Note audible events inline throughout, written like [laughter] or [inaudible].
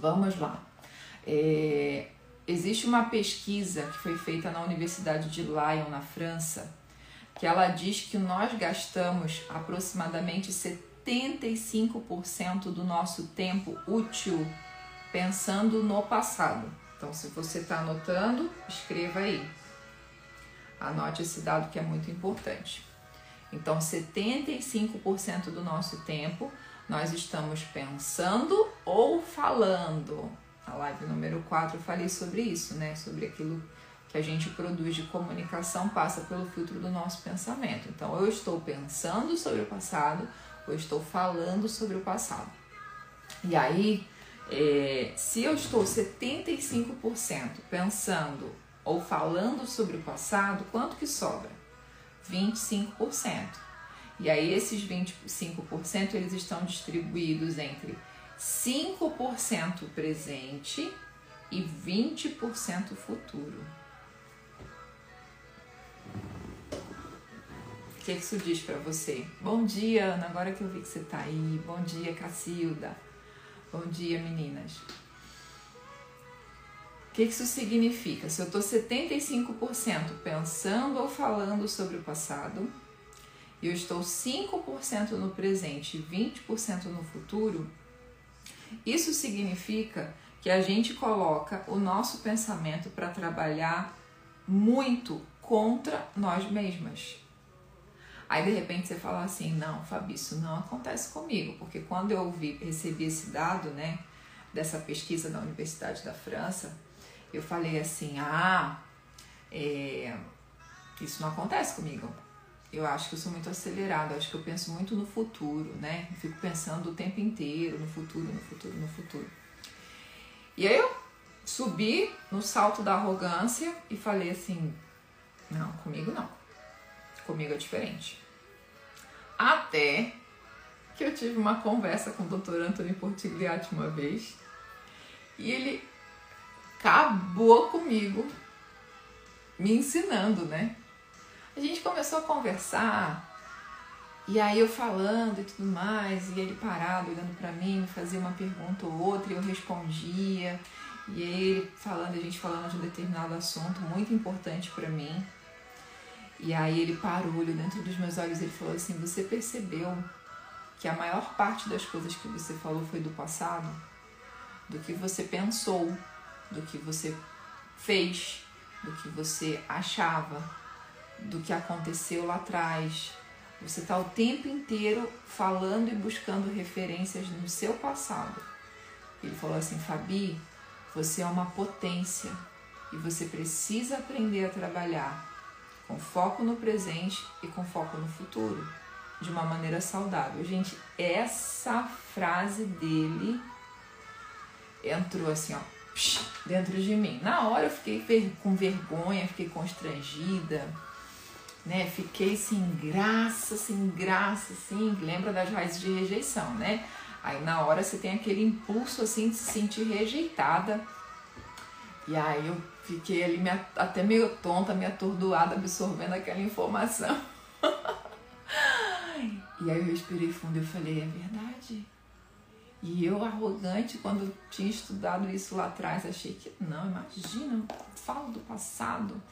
Vamos lá. É, existe uma pesquisa que foi feita na Universidade de Lyon, na França, que ela diz que nós gastamos aproximadamente 75% do nosso tempo útil pensando no passado. Então, se você está anotando, escreva aí. Anote esse dado que é muito importante. Então, 75% do nosso tempo nós estamos pensando ou falando. Na live número 4 eu falei sobre isso, né? Sobre aquilo que a gente produz de comunicação passa pelo filtro do nosso pensamento. Então, eu estou pensando sobre o passado ou estou falando sobre o passado. E aí, é, se eu estou 75% pensando ou falando sobre o passado, quanto que sobra? 25%. E aí esses 25% eles estão distribuídos entre 5% presente e 20% futuro. O que isso diz para você? Bom dia, Ana, agora que eu vi que você tá aí. Bom dia, Cacilda. Bom dia, meninas. O que isso significa? Se eu estou 75% pensando ou falando sobre o passado, e eu estou 5% no presente e 20% no futuro, isso significa que a gente coloca o nosso pensamento para trabalhar muito contra nós mesmas. Aí de repente você fala assim, não, Fabi, isso não acontece comigo, porque quando eu ouvi, recebi esse dado, né, dessa pesquisa da Universidade da França, eu falei assim, ah, é, isso não acontece comigo. Eu acho que eu sou muito acelerada, acho que eu penso muito no futuro, né? Fico pensando o tempo inteiro no futuro, no futuro, no futuro. E aí eu subi no salto da arrogância e falei assim, não, comigo não. Comigo é diferente. Até que eu tive uma conversa com o Dr. Antônio Portigliatti uma vez e ele acabou comigo me ensinando, né? A gente começou a conversar e aí eu falando e tudo mais, e ele parado olhando para mim, fazia uma pergunta ou outra e eu respondia. E ele falando, a gente falando de um determinado assunto muito importante para mim. E aí ele parou, olhou dentro dos meus olhos e ele falou assim: Você percebeu que a maior parte das coisas que você falou foi do passado? Do que você pensou, do que você fez, do que você achava, do que aconteceu lá atrás. Você está o tempo inteiro falando e buscando referências no seu passado. Ele falou assim: Fabi, você é uma potência e você precisa aprender a trabalhar com foco no presente e com foco no futuro, de uma maneira saudável. Gente, essa frase dele entrou assim, ó, dentro de mim. Na hora eu fiquei com vergonha, fiquei constrangida, né? Fiquei sem graça, sem graça, assim. Lembra das raízes de rejeição, né? Aí na hora você tem aquele impulso assim de se sentir rejeitada. E aí eu Fiquei ali até meio tonta, meio atordoada, absorvendo aquela informação. [laughs] e aí eu respirei fundo e falei, é verdade. E eu, arrogante, quando tinha estudado isso lá atrás, achei que, não, imagina, eu falo do passado,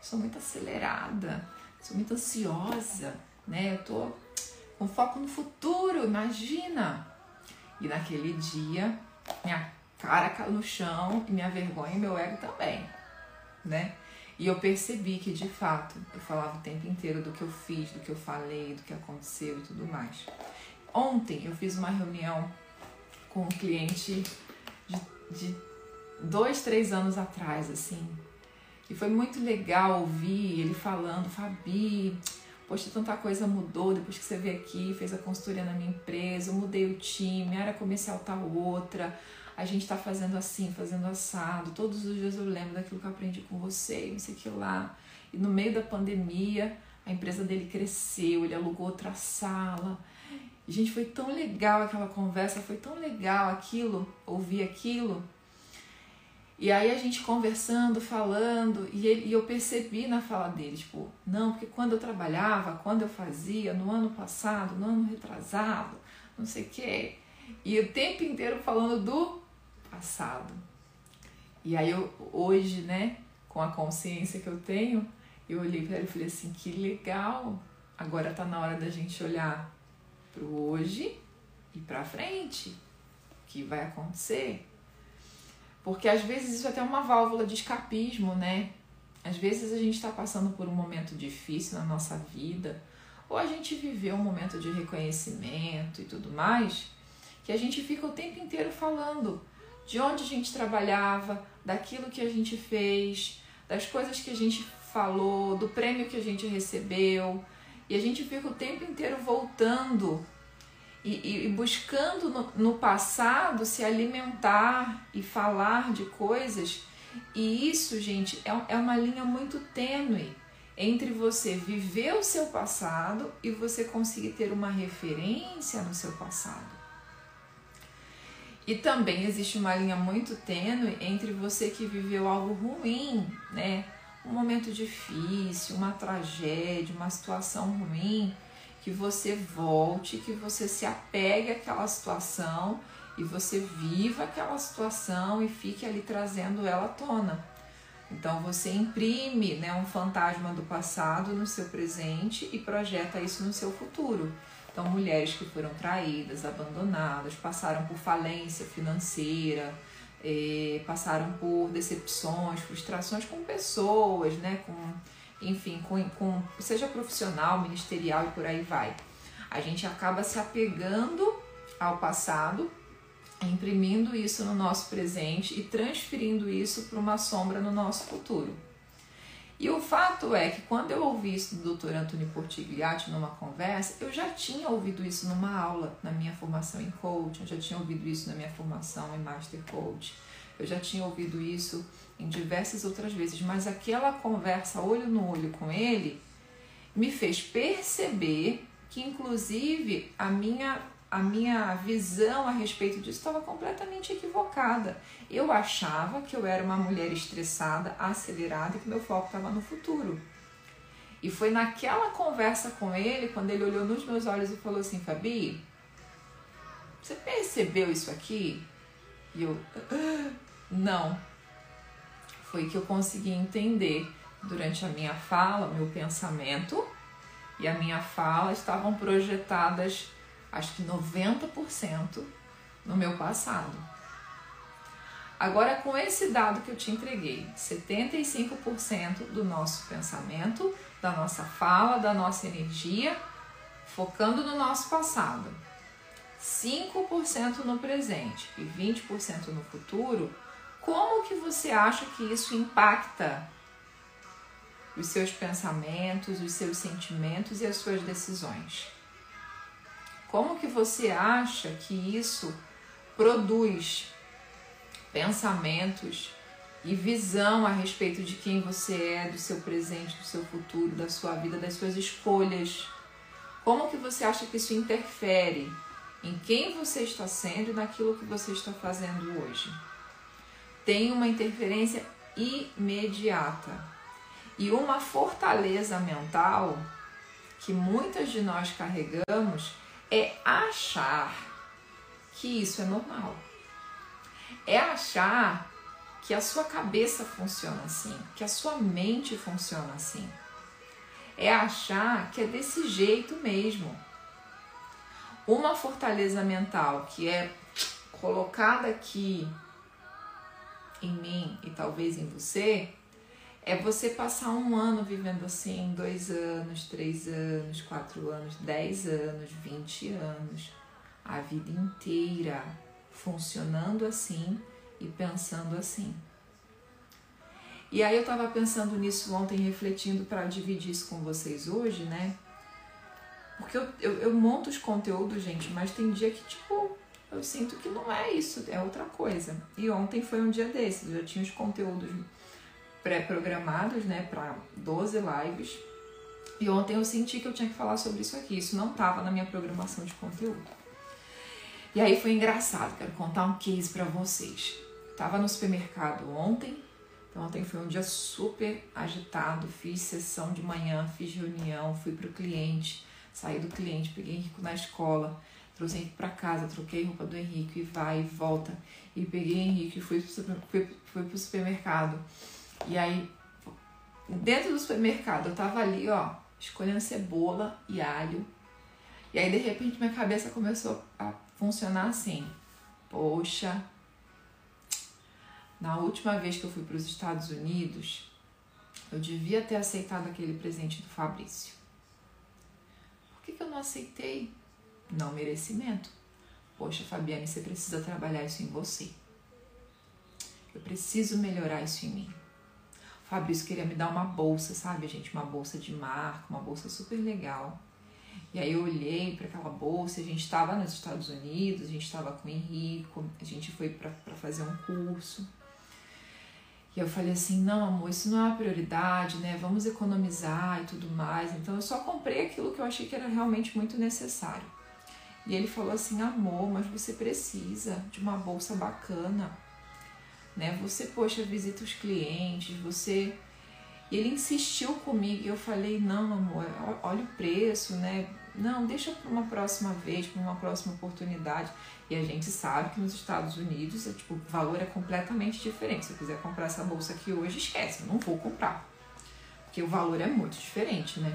sou muito acelerada, sou muito ansiosa, né? Eu tô com foco no futuro, imagina. E naquele dia, minha cara caiu no chão e minha vergonha e meu ego também né? E eu percebi que de fato eu falava o tempo inteiro do que eu fiz, do que eu falei, do que aconteceu e tudo mais. Ontem eu fiz uma reunião com um cliente de, de dois, três anos atrás, assim. E foi muito legal ouvir ele falando, Fabi, poxa, tanta coisa mudou depois que você veio aqui, fez a consultoria na minha empresa, eu mudei o time, a área comercial tá outra, a gente está fazendo assim, fazendo assado. Todos os dias eu lembro daquilo que eu aprendi com você, não sei o que lá. E no meio da pandemia, a empresa dele cresceu, ele alugou outra sala. Gente, foi tão legal aquela conversa, foi tão legal aquilo, ouvir aquilo. E aí a gente conversando, falando, e, ele, e eu percebi na fala dele, tipo, não, porque quando eu trabalhava, quando eu fazia, no ano passado, no ano retrasado, não sei o quê. E o tempo inteiro falando do passado. E aí eu, hoje, né, com a consciência que eu tenho, eu olhei para ele e falei assim, que legal. Agora tá na hora da gente olhar pro hoje e para frente. O que vai acontecer? Porque às vezes isso é até uma válvula de escapismo, né? Às vezes a gente está passando por um momento difícil na nossa vida, ou a gente viveu um momento de reconhecimento e tudo mais, que a gente fica o tempo inteiro falando de onde a gente trabalhava, daquilo que a gente fez, das coisas que a gente falou, do prêmio que a gente recebeu, e a gente fica o tempo inteiro voltando e, e buscando no, no passado se alimentar e falar de coisas. E isso, gente, é, é uma linha muito tênue entre você viver o seu passado e você conseguir ter uma referência no seu passado. E também existe uma linha muito tênue entre você que viveu algo ruim, né? Um momento difícil, uma tragédia, uma situação ruim, que você volte, que você se apegue àquela situação e você viva aquela situação e fique ali trazendo ela à tona. Então você imprime né, um fantasma do passado no seu presente e projeta isso no seu futuro. Então, mulheres que foram traídas, abandonadas, passaram por falência financeira, eh, passaram por decepções, frustrações com pessoas, né? Com, enfim, com, com, seja profissional, ministerial e por aí vai. A gente acaba se apegando ao passado, imprimindo isso no nosso presente e transferindo isso para uma sombra no nosso futuro. E o fato é que quando eu ouvi isso do Dr. Antônio Portigliatti numa conversa, eu já tinha ouvido isso numa aula na minha formação em coaching, eu já tinha ouvido isso na minha formação em Master Coach, eu já tinha ouvido isso em diversas outras vezes, mas aquela conversa olho no olho com ele me fez perceber que inclusive a minha a minha visão a respeito disso estava completamente equivocada. Eu achava que eu era uma mulher estressada, acelerada e que meu foco estava no futuro. E foi naquela conversa com ele, quando ele olhou nos meus olhos e falou assim: Fabi, você percebeu isso aqui? E eu, ah, não. Foi que eu consegui entender durante a minha fala, meu pensamento e a minha fala estavam projetadas acho que 90% no meu passado. Agora, com esse dado que eu te entreguei, 75% do nosso pensamento, da nossa fala, da nossa energia, focando no nosso passado, 5% no presente e 20% no futuro, como que você acha que isso impacta os seus pensamentos, os seus sentimentos e as suas decisões? Como que você acha que isso produz pensamentos e visão a respeito de quem você é, do seu presente, do seu futuro, da sua vida, das suas escolhas? Como que você acha que isso interfere em quem você está sendo e naquilo que você está fazendo hoje? Tem uma interferência imediata e uma fortaleza mental que muitas de nós carregamos é achar que isso é normal. É achar que a sua cabeça funciona assim, que a sua mente funciona assim. É achar que é desse jeito mesmo. Uma fortaleza mental que é colocada aqui em mim e talvez em você é você passar um ano vivendo assim, dois anos, três anos, quatro anos, dez anos, vinte anos, a vida inteira funcionando assim e pensando assim. E aí eu tava pensando nisso ontem, refletindo para dividir isso com vocês hoje, né? Porque eu, eu, eu monto os conteúdos, gente, mas tem dia que, tipo, eu sinto que não é isso, é outra coisa. E ontem foi um dia desses, eu já tinha os conteúdos pré-programados, né, para 12 lives. E ontem eu senti que eu tinha que falar sobre isso aqui. Isso não estava na minha programação de conteúdo. E aí foi engraçado, quero contar um case para vocês. Tava no supermercado ontem, então ontem foi um dia super agitado, fiz sessão de manhã, fiz reunião, fui pro cliente, saí do cliente, peguei Henrico na escola, trouxe Henrique para casa, troquei roupa do Henrique e vai e volta. E peguei Henrique e fui, fui, fui pro supermercado. E aí, dentro do supermercado, eu tava ali, ó, escolhendo cebola e alho. E aí, de repente, minha cabeça começou a funcionar assim. Poxa, na última vez que eu fui para os Estados Unidos, eu devia ter aceitado aquele presente do Fabrício. Por que, que eu não aceitei? Não merecimento. Poxa, Fabiane, você precisa trabalhar isso em você. Eu preciso melhorar isso em mim. O Fabrício queria me dar uma bolsa, sabe, gente? Uma bolsa de marca, uma bolsa super legal. E aí eu olhei para aquela bolsa, a gente estava nos Estados Unidos, a gente estava com o Henrico, a gente foi para fazer um curso. E eu falei assim: não, amor, isso não é uma prioridade, né? Vamos economizar e tudo mais. Então eu só comprei aquilo que eu achei que era realmente muito necessário. E ele falou assim: amor, mas você precisa de uma bolsa bacana, né? Você, poxa, visita os clientes, você. E ele insistiu comigo e eu falei: não, amor, olha o preço, né? Não, deixa para uma próxima vez, para uma próxima oportunidade. E a gente sabe que nos Estados Unidos é, tipo, o valor é completamente diferente. Se eu quiser comprar essa bolsa aqui hoje, esquece, eu não vou comprar. Porque o valor é muito diferente, né?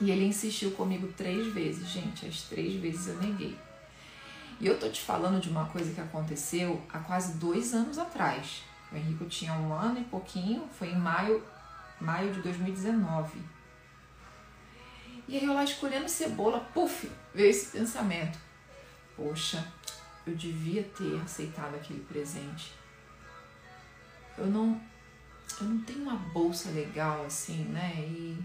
E ele insistiu comigo três vezes, gente. As três vezes eu neguei. E eu tô te falando de uma coisa que aconteceu há quase dois anos atrás. O Henrico tinha um ano e pouquinho, foi em maio, maio de 2019. E aí eu lá escolhendo cebola, puf, veio esse pensamento. Poxa, eu devia ter aceitado aquele presente. Eu não, eu não tenho uma bolsa legal assim, né? E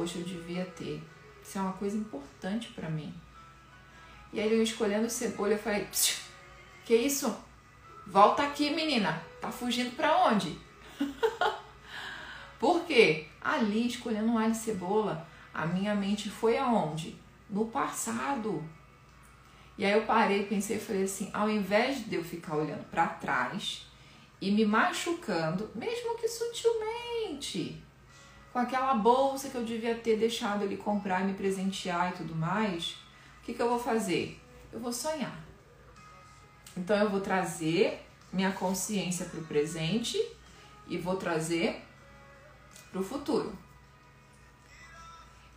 poxa, eu devia ter. Isso é uma coisa importante para mim. E aí eu escolhendo cebola, eu falei, que isso? Volta aqui, menina. Tá fugindo para onde? [laughs] Por quê? Ali, escolhendo um alho e cebola, a minha mente foi aonde? No passado. E aí eu parei, pensei e falei assim, ao invés de eu ficar olhando para trás e me machucando, mesmo que sutilmente, com aquela bolsa que eu devia ter deixado ele comprar me presentear e tudo mais, o que, que eu vou fazer? Eu vou sonhar. Então eu vou trazer minha consciência para o presente e vou trazer para o futuro.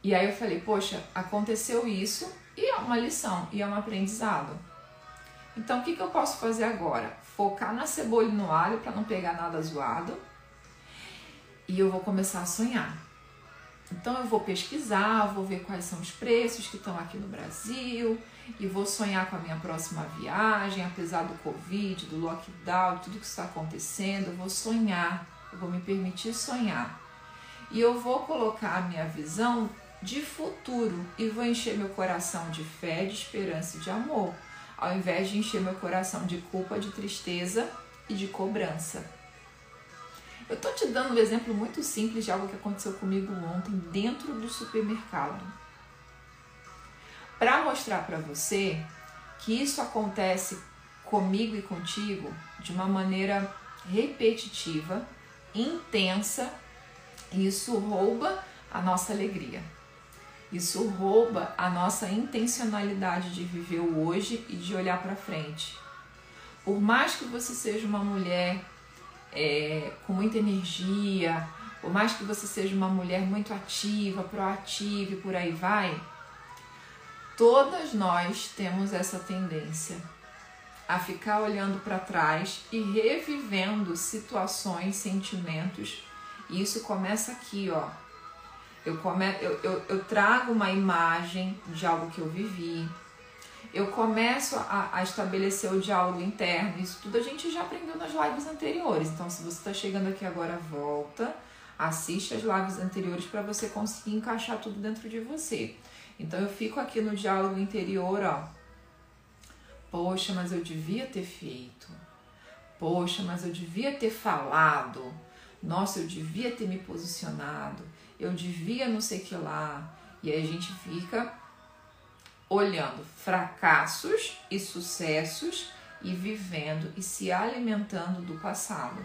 E aí eu falei, poxa, aconteceu isso e é uma lição, e é um aprendizado. Então o que, que eu posso fazer agora? Focar na cebola e no alho para não pegar nada zoado. E eu vou começar a sonhar. Então eu vou pesquisar, vou ver quais são os preços que estão aqui no Brasil e vou sonhar com a minha próxima viagem, apesar do Covid, do lockdown, tudo que está acontecendo, eu vou sonhar, eu vou me permitir sonhar. E eu vou colocar a minha visão de futuro e vou encher meu coração de fé, de esperança e de amor, ao invés de encher meu coração de culpa, de tristeza e de cobrança. Eu tô te dando um exemplo muito simples de algo que aconteceu comigo ontem dentro do supermercado. Para mostrar para você que isso acontece comigo e contigo de uma maneira repetitiva, intensa isso rouba a nossa alegria. Isso rouba a nossa intencionalidade de viver o hoje e de olhar para frente. Por mais que você seja uma mulher é, com muita energia, por mais que você seja uma mulher muito ativa, proativa e por aí vai, todas nós temos essa tendência a ficar olhando para trás e revivendo situações, sentimentos e isso começa aqui, ó. Eu, come, eu, eu, eu trago uma imagem de algo que eu vivi. Eu começo a, a estabelecer o diálogo interno. Isso tudo a gente já aprendeu nas lives anteriores. Então, se você está chegando aqui agora, volta, assiste as lives anteriores para você conseguir encaixar tudo dentro de você. Então, eu fico aqui no diálogo interior, ó. Poxa, mas eu devia ter feito. Poxa, mas eu devia ter falado nossa, eu devia ter me posicionado, eu devia não sei que lá. E aí a gente fica olhando fracassos e sucessos e vivendo e se alimentando do passado.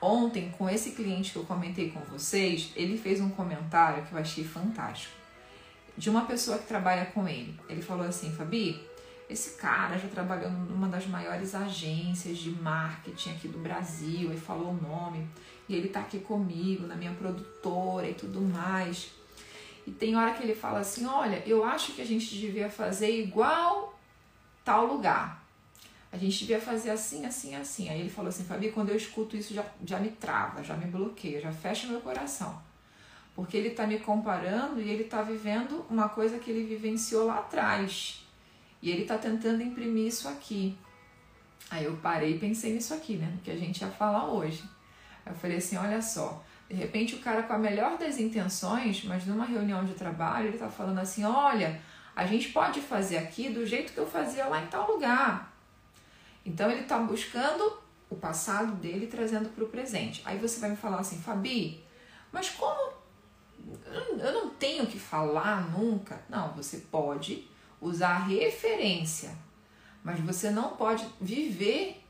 Ontem, com esse cliente que eu comentei com vocês, ele fez um comentário que eu achei fantástico. de uma pessoa que trabalha com ele. Ele falou assim, Fabi, esse cara já trabalhou numa das maiores agências de marketing aqui do Brasil, e falou o nome, e ele tá aqui comigo, na minha produtora e tudo mais. E tem hora que ele fala assim: Olha, eu acho que a gente devia fazer igual tal lugar. A gente devia fazer assim, assim, assim. Aí ele falou assim: Fabi, quando eu escuto isso já, já me trava, já me bloqueia, já fecha meu coração. Porque ele tá me comparando e ele tá vivendo uma coisa que ele vivenciou lá atrás. E ele está tentando imprimir isso aqui. Aí eu parei e pensei nisso aqui, né? Que a gente ia falar hoje. Eu falei assim: olha só, de repente o cara com a melhor das intenções, mas numa reunião de trabalho, ele está falando assim: olha, a gente pode fazer aqui do jeito que eu fazia lá em tal lugar. Então ele está buscando o passado dele trazendo para o presente. Aí você vai me falar assim, Fabi, mas como eu não tenho que falar nunca? Não, você pode usar referência, mas você não pode viver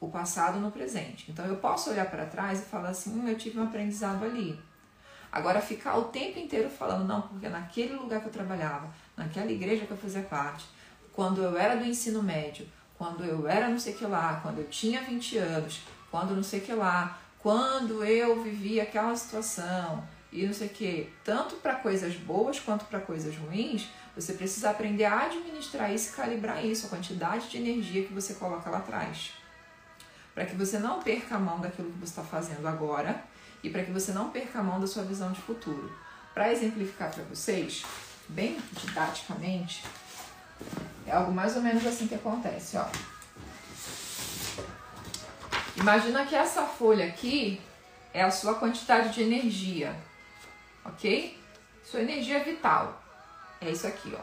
o passado no presente. Então eu posso olhar para trás e falar assim: hum, eu tive um aprendizado ali. Agora ficar o tempo inteiro falando, não, porque naquele lugar que eu trabalhava, naquela igreja que eu fazia parte, quando eu era do ensino médio, quando eu era não sei que lá, quando eu tinha 20 anos, quando não sei que lá, quando eu vivia aquela situação e não sei que, tanto para coisas boas quanto para coisas ruins, você precisa aprender a administrar isso e calibrar isso, a quantidade de energia que você coloca lá atrás. Para que você não perca a mão daquilo que você está fazendo agora e para que você não perca a mão da sua visão de futuro. Para exemplificar para vocês, bem didaticamente, é algo mais ou menos assim que acontece, ó. Imagina que essa folha aqui é a sua quantidade de energia, ok? Sua energia vital. É isso aqui, ó.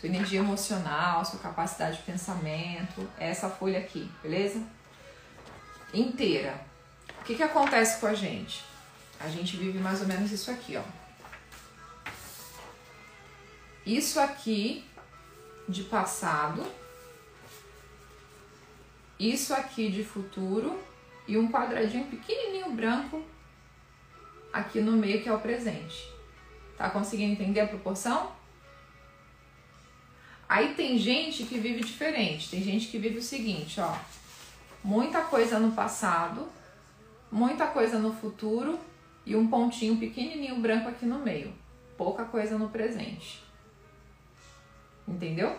Sua energia emocional, sua capacidade de pensamento, é essa folha aqui, beleza? Inteira. O que, que acontece com a gente? A gente vive mais ou menos isso aqui, ó. Isso aqui de passado, isso aqui de futuro e um quadradinho pequenininho branco aqui no meio que é o presente. Tá conseguindo entender a proporção? Aí tem gente que vive diferente. Tem gente que vive o seguinte, ó. Muita coisa no passado, muita coisa no futuro e um pontinho pequenininho branco aqui no meio. Pouca coisa no presente. Entendeu?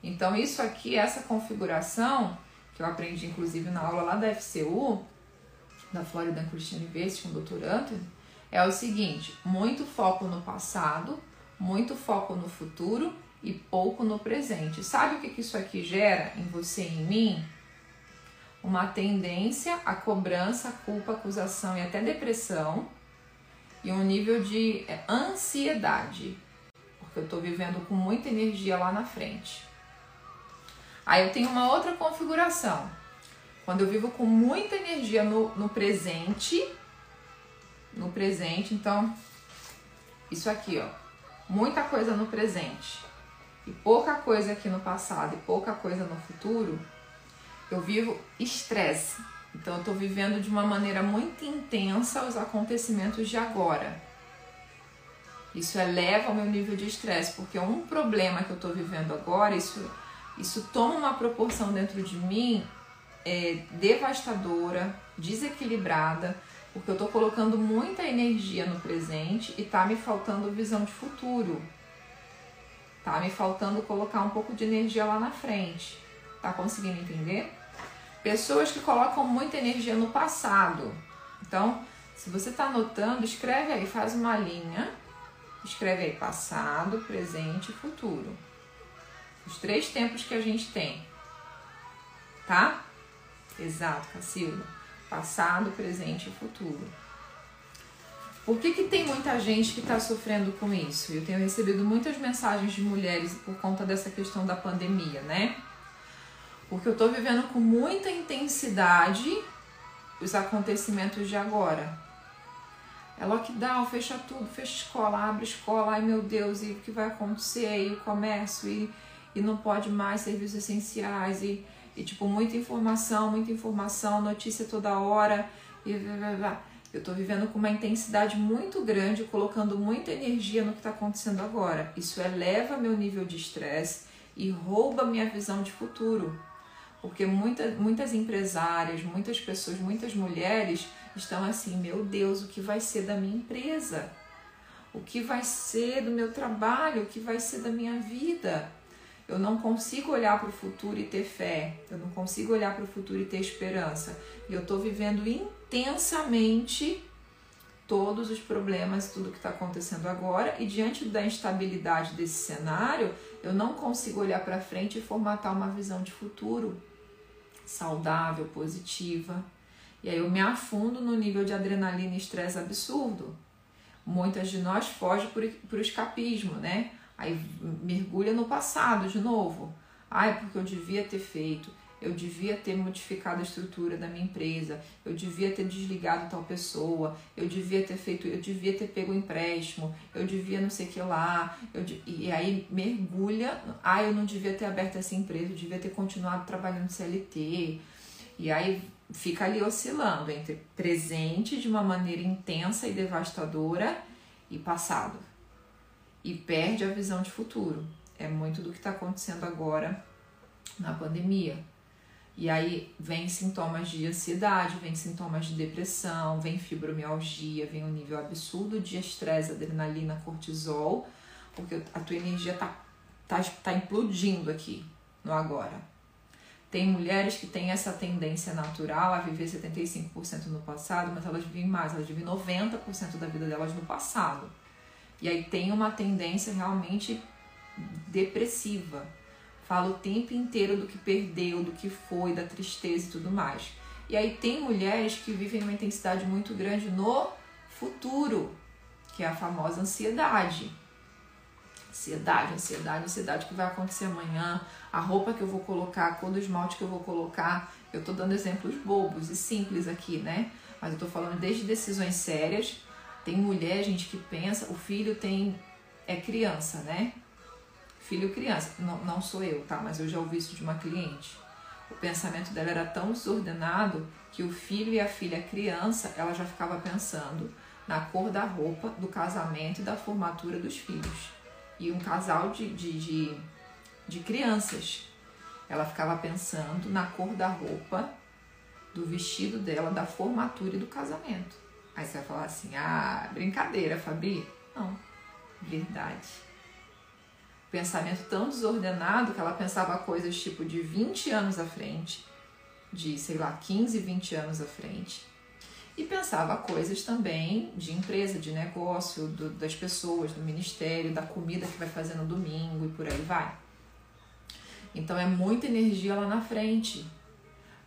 Então isso aqui, essa configuração que eu aprendi inclusive na aula lá da FCU, da Florida Christian University com o Dr. Anthony, é o seguinte: muito foco no passado, muito foco no futuro e pouco no presente. Sabe o que, que isso aqui gera em você e em mim? Uma tendência à cobrança, culpa, acusação e até depressão e um nível de é, ansiedade, porque eu estou vivendo com muita energia lá na frente. Aí eu tenho uma outra configuração. Quando eu vivo com muita energia no, no presente, no presente. Então, isso aqui, ó, muita coisa no presente e pouca coisa aqui no passado e pouca coisa no futuro, eu vivo estresse. Então, eu tô vivendo de uma maneira muito intensa os acontecimentos de agora. Isso eleva o meu nível de estresse, porque um problema que eu tô vivendo agora, isso, isso toma uma proporção dentro de mim é, devastadora, desequilibrada porque eu tô colocando muita energia no presente e tá me faltando visão de futuro. Tá me faltando colocar um pouco de energia lá na frente. Tá conseguindo entender? Pessoas que colocam muita energia no passado. Então, se você tá anotando, escreve aí, faz uma linha. Escreve aí passado, presente e futuro. Os três tempos que a gente tem. Tá? Exato, Cacilda passado, presente e futuro. Por que, que tem muita gente que está sofrendo com isso? Eu tenho recebido muitas mensagens de mulheres por conta dessa questão da pandemia, né? Porque eu estou vivendo com muita intensidade os acontecimentos de agora. É lockdown, fecha tudo, fecha escola, abre escola, ai meu Deus, e o que vai acontecer? E o comércio, e, e não pode mais serviços essenciais, e e tipo, muita informação, muita informação, notícia toda hora. E, Eu estou vivendo com uma intensidade muito grande, colocando muita energia no que está acontecendo agora. Isso eleva meu nível de estresse e rouba minha visão de futuro. Porque muita, muitas empresárias, muitas pessoas, muitas mulheres estão assim: meu Deus, o que vai ser da minha empresa? O que vai ser do meu trabalho? O que vai ser da minha vida? Eu não consigo olhar para o futuro e ter fé. Eu não consigo olhar para o futuro e ter esperança. E eu estou vivendo intensamente todos os problemas, tudo que está acontecendo agora. E diante da instabilidade desse cenário, eu não consigo olhar para frente e formatar uma visão de futuro saudável, positiva. E aí eu me afundo no nível de adrenalina e estresse absurdo. Muitas de nós fogem por, por escapismo, né? Aí mergulha no passado de novo. Ai, porque eu devia ter feito, eu devia ter modificado a estrutura da minha empresa, eu devia ter desligado tal pessoa, eu devia ter feito, eu devia ter pego um empréstimo, eu devia não sei o que lá, eu, e aí mergulha, ai, eu não devia ter aberto essa empresa, eu devia ter continuado trabalhando CLT. E aí fica ali oscilando entre presente de uma maneira intensa e devastadora e passado e perde a visão de futuro. É muito do que está acontecendo agora na pandemia. E aí vem sintomas de ansiedade, vem sintomas de depressão, vem fibromialgia, vem um nível absurdo de estresse, adrenalina, cortisol, porque a tua energia tá, tá, tá implodindo aqui no agora. Tem mulheres que têm essa tendência natural a viver 75% no passado, mas elas vivem mais, elas vivem 90% da vida delas no passado. E aí tem uma tendência realmente depressiva. Fala o tempo inteiro do que perdeu, do que foi, da tristeza e tudo mais. E aí tem mulheres que vivem uma intensidade muito grande no futuro, que é a famosa ansiedade. Ansiedade, ansiedade, ansiedade que vai acontecer amanhã, a roupa que eu vou colocar, a cor do esmalte que eu vou colocar. Eu tô dando exemplos bobos e simples aqui, né? Mas eu tô falando desde decisões sérias tem mulher, gente, que pensa, o filho tem é criança, né? Filho criança, não, não sou eu, tá? Mas eu já ouvi isso de uma cliente. O pensamento dela era tão desordenado que o filho e a filha criança, ela já ficava pensando na cor da roupa, do casamento e da formatura dos filhos. E um casal de, de, de, de crianças. Ela ficava pensando na cor da roupa, do vestido dela, da formatura e do casamento. Aí você vai falar assim: ah, brincadeira, Fabi. Não, verdade. Pensamento tão desordenado que ela pensava coisas tipo de 20 anos à frente, de sei lá, 15, 20 anos à frente. E pensava coisas também de empresa, de negócio, do, das pessoas, do ministério, da comida que vai fazer no domingo e por aí vai. Então é muita energia lá na frente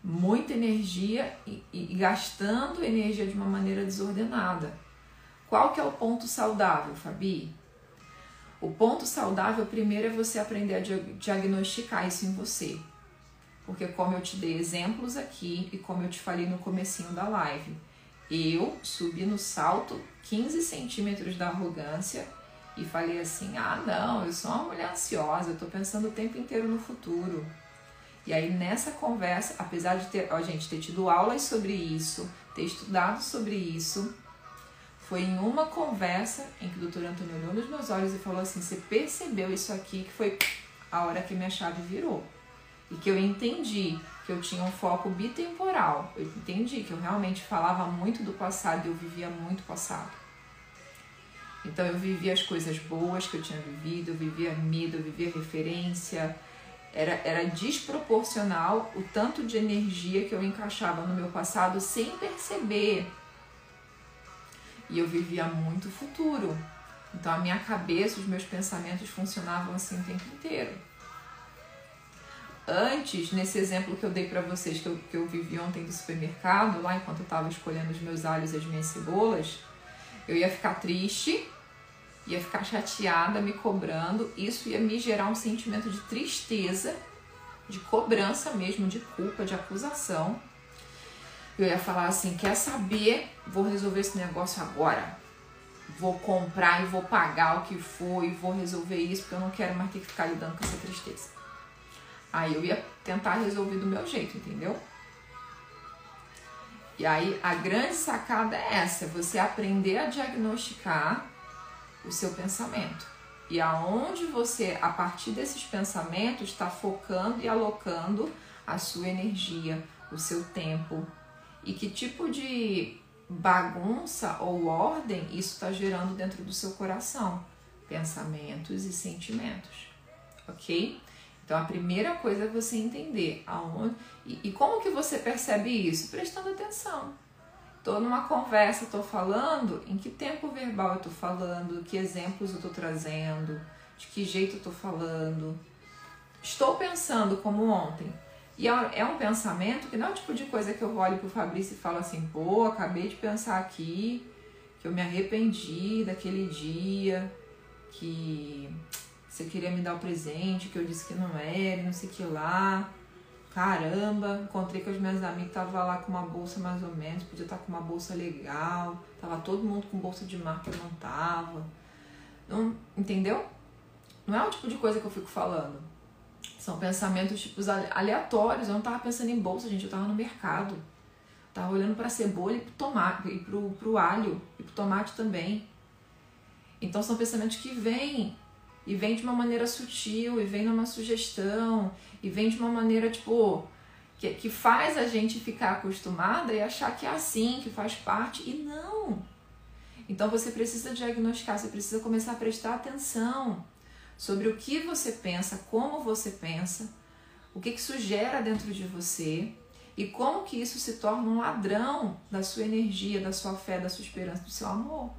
muita energia e, e, gastando energia de uma maneira desordenada. Qual que é o ponto saudável, Fabi? O ponto saudável primeiro é você aprender a diagnosticar isso em você. Porque como eu te dei exemplos aqui e como eu te falei no comecinho da live, eu subi no salto 15 centímetros da arrogância e falei assim: ah, não, eu sou uma mulher ansiosa, eu tô pensando o tempo inteiro no futuro. E aí nessa conversa, apesar de ter, a gente ter tido aulas sobre isso, ter estudado sobre isso, foi em uma conversa em que o doutor Antônio olhou nos meus olhos e falou assim: Você percebeu isso aqui? Que foi a hora que minha chave virou. E que eu entendi que eu tinha um foco bitemporal. Eu entendi que eu realmente falava muito do passado e eu vivia muito passado. Então eu vivia as coisas boas que eu tinha vivido, eu vivia medo, eu vivia referência, era, era desproporcional o tanto de energia que eu encaixava no meu passado sem perceber. E eu vivia muito futuro. Então a minha cabeça, os meus pensamentos funcionavam assim o tempo inteiro. Antes, nesse exemplo que eu dei para vocês, que eu, que eu vivi ontem do supermercado, lá enquanto eu estava escolhendo os meus alhos e as minhas cebolas, eu ia ficar triste ia ficar chateada, me cobrando, isso ia me gerar um sentimento de tristeza, de cobrança mesmo, de culpa, de acusação. Eu ia falar assim: quer saber? Vou resolver esse negócio agora. Vou comprar e vou pagar o que for e vou resolver isso porque eu não quero mais ter que ficar lidando com essa tristeza. Aí eu ia tentar resolver do meu jeito, entendeu? E aí a grande sacada é essa, você aprender a diagnosticar o seu pensamento. E aonde você, a partir desses pensamentos, está focando e alocando a sua energia, o seu tempo. E que tipo de bagunça ou ordem isso está gerando dentro do seu coração. Pensamentos e sentimentos. Ok? Então a primeira coisa é você entender aonde e, e como que você percebe isso? Prestando atenção. Estou numa conversa, estou falando, em que tempo verbal eu estou falando, que exemplos eu estou trazendo, de que jeito eu estou falando. Estou pensando como ontem. E é, é um pensamento que não é o tipo de coisa que eu olho pro Fabrício e falo assim, pô, acabei de pensar aqui, que eu me arrependi daquele dia, que você queria me dar o presente, que eu disse que não era, não sei que lá. Caramba, encontrei com as minhas amigas, tava lá com uma bolsa mais ou menos, podia estar tá com uma bolsa legal, tava todo mundo com bolsa de marca, eu não tava. Não, entendeu? Não é o tipo de coisa que eu fico falando. São pensamentos tipos aleatórios. Eu não tava pensando em bolsa, gente, eu tava no mercado. tava olhando para cebola e pro tomate, e pro, pro alho, e pro tomate também. Então são pensamentos que vêm e vem de uma maneira sutil, e vem numa sugestão, e vem de uma maneira tipo que, que faz a gente ficar acostumada e achar que é assim, que faz parte, e não. Então você precisa diagnosticar, você precisa começar a prestar atenção sobre o que você pensa, como você pensa, o que, que isso gera dentro de você e como que isso se torna um ladrão da sua energia, da sua fé, da sua esperança, do seu amor.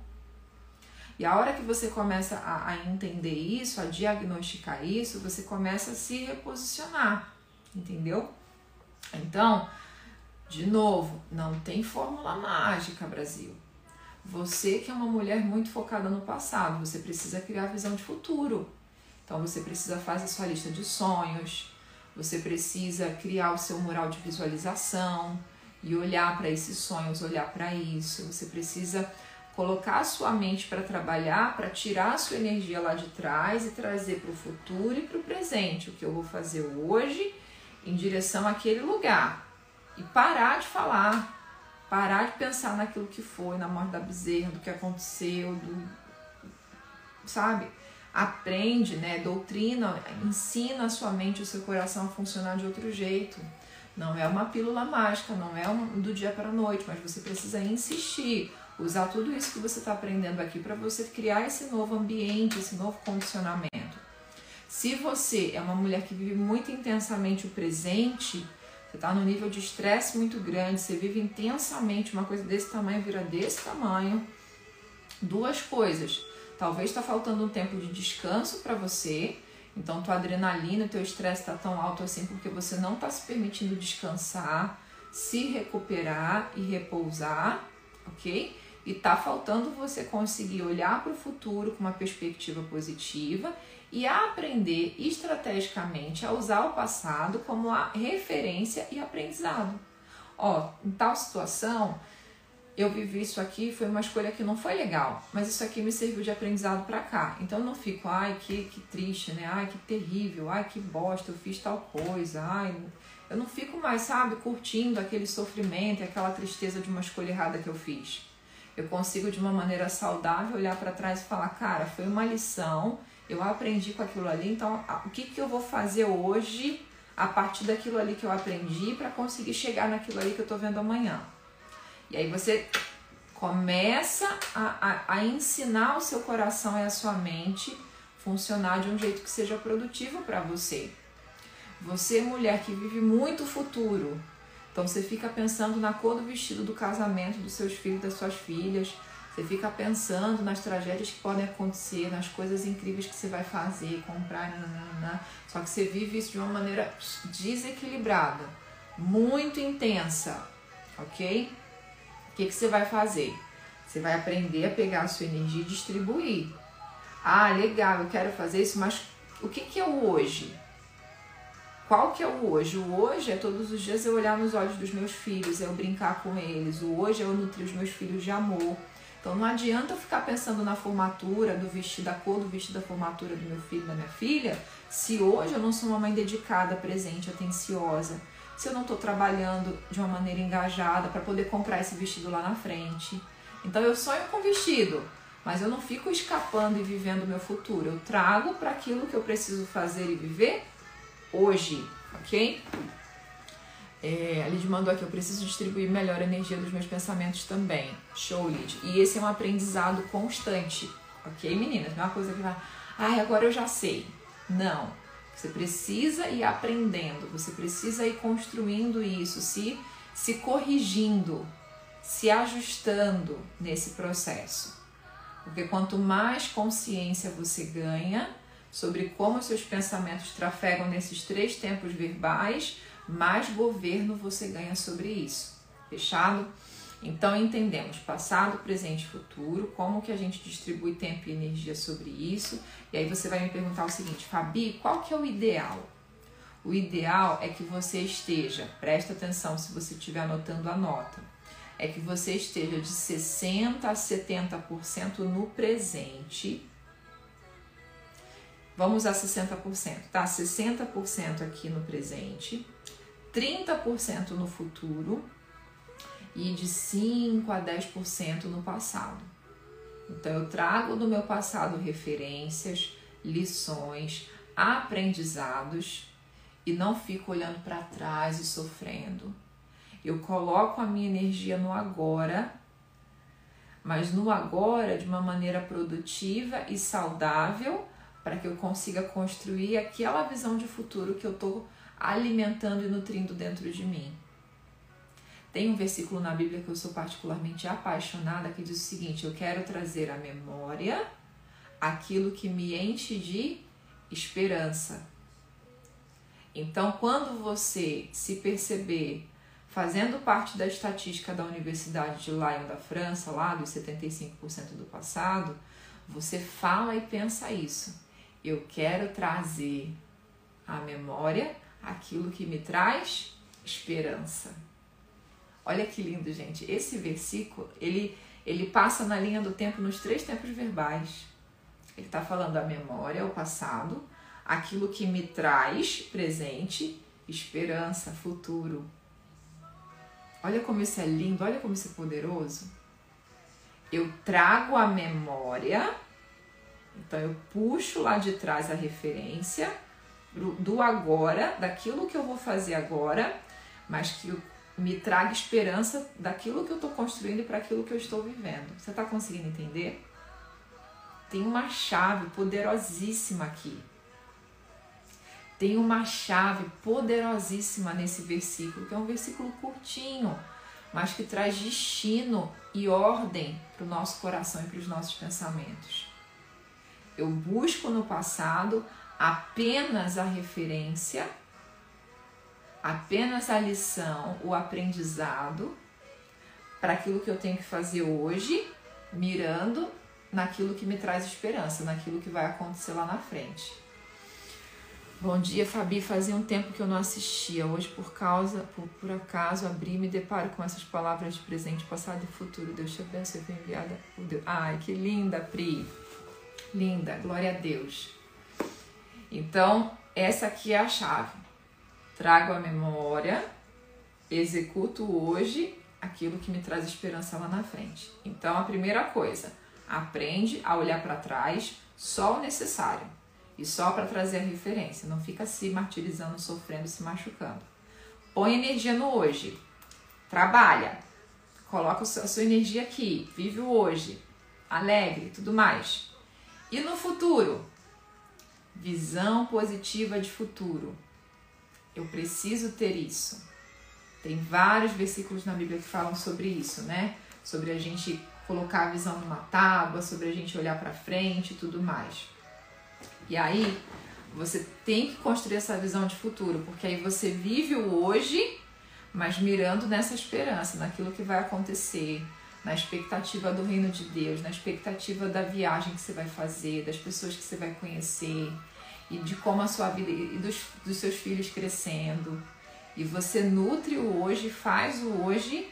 E a hora que você começa a, a entender isso, a diagnosticar isso, você começa a se reposicionar, entendeu? Então, de novo, não tem fórmula mágica, Brasil. Você que é uma mulher muito focada no passado, você precisa criar visão de futuro. Então você precisa fazer sua lista de sonhos, você precisa criar o seu mural de visualização e olhar para esses sonhos, olhar para isso. Você precisa colocar a sua mente para trabalhar, para tirar a sua energia lá de trás e trazer para o futuro e para o presente, o que eu vou fazer hoje em direção àquele lugar. E parar de falar, parar de pensar naquilo que foi, na morte da bezerra, do que aconteceu, do sabe? Aprende, né? Doutrina, ensina a sua mente, o seu coração a funcionar de outro jeito. Não é uma pílula mágica, não é um, do dia para a noite, mas você precisa insistir usar tudo isso que você está aprendendo aqui para você criar esse novo ambiente, esse novo condicionamento. Se você é uma mulher que vive muito intensamente o presente, você está no nível de estresse muito grande, você vive intensamente uma coisa desse tamanho vira desse tamanho. Duas coisas. Talvez está faltando um tempo de descanso para você. Então, tua adrenalina, teu estresse está tão alto assim porque você não está se permitindo descansar, se recuperar e repousar, ok? E tá faltando você conseguir olhar para o futuro com uma perspectiva positiva e aprender estrategicamente a usar o passado como a referência e aprendizado. Ó, em tal situação, eu vivi isso aqui, foi uma escolha que não foi legal, mas isso aqui me serviu de aprendizado para cá. Então eu não fico, ai, que, que triste, né? Ai, que terrível, ai, que bosta, eu fiz tal coisa, ai. Eu não fico mais, sabe, curtindo aquele sofrimento e aquela tristeza de uma escolha errada que eu fiz. Eu consigo de uma maneira saudável olhar para trás e falar, cara, foi uma lição, eu aprendi com aquilo ali, então o que, que eu vou fazer hoje a partir daquilo ali que eu aprendi para conseguir chegar naquilo ali que eu estou vendo amanhã. E aí você começa a, a, a ensinar o seu coração e a sua mente funcionar de um jeito que seja produtivo para você. Você, mulher que vive muito futuro, então você fica pensando na cor do vestido do casamento dos seus filhos, das suas filhas. Você fica pensando nas tragédias que podem acontecer, nas coisas incríveis que você vai fazer, comprar, nanana. só que você vive isso de uma maneira desequilibrada, muito intensa, ok? O que, que você vai fazer? Você vai aprender a pegar a sua energia e distribuir. Ah, legal, eu quero fazer isso, mas o que, que é o hoje? Qual que é o hoje? O hoje é todos os dias eu olhar nos olhos dos meus filhos, eu brincar com eles. O hoje é eu nutrir os meus filhos de amor. Então não adianta eu ficar pensando na formatura, do vestido, da cor do vestido da formatura do meu filho, da minha filha, se hoje eu não sou uma mãe dedicada, presente, atenciosa. Se eu não estou trabalhando de uma maneira engajada para poder comprar esse vestido lá na frente. Então eu sonho com vestido, mas eu não fico escapando e vivendo o meu futuro. Eu trago para aquilo que eu preciso fazer e viver hoje, ok? É, a Lid mandou aqui, eu preciso distribuir melhor a energia dos meus pensamentos também. Show, Lid. E esse é um aprendizado constante, ok, meninas? Não é uma coisa que vai, ai, agora eu já sei. Não. Você precisa ir aprendendo, você precisa ir construindo isso, se, se corrigindo, se ajustando nesse processo. Porque quanto mais consciência você ganha sobre como seus pensamentos trafegam nesses três tempos verbais, mais governo você ganha sobre isso. Fechado? Então entendemos passado, presente e futuro, como que a gente distribui tempo e energia sobre isso. E aí você vai me perguntar o seguinte, Fabi, qual que é o ideal? O ideal é que você esteja, presta atenção se você estiver anotando a nota, é que você esteja de 60 a 70% no presente. Vamos a 60%, tá? 60% aqui no presente, 30% no futuro e de 5 a 10% no passado. Então eu trago do meu passado referências, lições, aprendizados e não fico olhando para trás e sofrendo. Eu coloco a minha energia no agora, mas no agora de uma maneira produtiva e saudável, para que eu consiga construir aquela visão de futuro que eu estou alimentando e nutrindo dentro de mim. Tem um versículo na Bíblia que eu sou particularmente apaixonada que diz o seguinte: Eu quero trazer à memória aquilo que me enche de esperança. Então, quando você se perceber fazendo parte da estatística da Universidade de Lyon da França, lá dos 75% do passado, você fala e pensa isso. Eu quero trazer à memória aquilo que me traz esperança. Olha que lindo, gente. Esse versículo, ele, ele passa na linha do tempo nos três tempos verbais. Ele está falando a memória, o passado, aquilo que me traz presente, esperança, futuro. Olha como isso é lindo, olha como isso é poderoso. Eu trago a memória, então eu puxo lá de trás a referência do agora, daquilo que eu vou fazer agora, mas que me traga esperança daquilo que eu estou construindo para aquilo que eu estou vivendo. Você está conseguindo entender? Tem uma chave poderosíssima aqui. Tem uma chave poderosíssima nesse versículo, que é um versículo curtinho, mas que traz destino e ordem para o nosso coração e para os nossos pensamentos. Eu busco no passado apenas a referência apenas a lição, o aprendizado para aquilo que eu tenho que fazer hoje, mirando naquilo que me traz esperança, naquilo que vai acontecer lá na frente. Bom dia, Fabi. Fazia um tempo que eu não assistia. Hoje, por causa, por, por acaso, abri e me deparo com essas palavras de presente, passado e futuro. Deus te abençoe. Foi enviada por Deus. Ai, que linda, Pri. Linda. Glória a Deus. Então, essa aqui é a chave trago a memória, executo hoje aquilo que me traz esperança lá na frente. Então, a primeira coisa, aprende a olhar para trás só o necessário e só para trazer a referência. Não fica se martirizando, sofrendo, se machucando. Põe energia no hoje. Trabalha. Coloca a sua energia aqui. Vive o hoje. Alegre, tudo mais. E no futuro? Visão positiva de futuro. Eu preciso ter isso. Tem vários versículos na Bíblia que falam sobre isso, né? Sobre a gente colocar a visão numa tábua, sobre a gente olhar para frente e tudo mais. E aí, você tem que construir essa visão de futuro, porque aí você vive o hoje, mas mirando nessa esperança, naquilo que vai acontecer, na expectativa do reino de Deus, na expectativa da viagem que você vai fazer, das pessoas que você vai conhecer, e de como a sua vida e dos, dos seus filhos crescendo. E você nutre o hoje, faz o hoje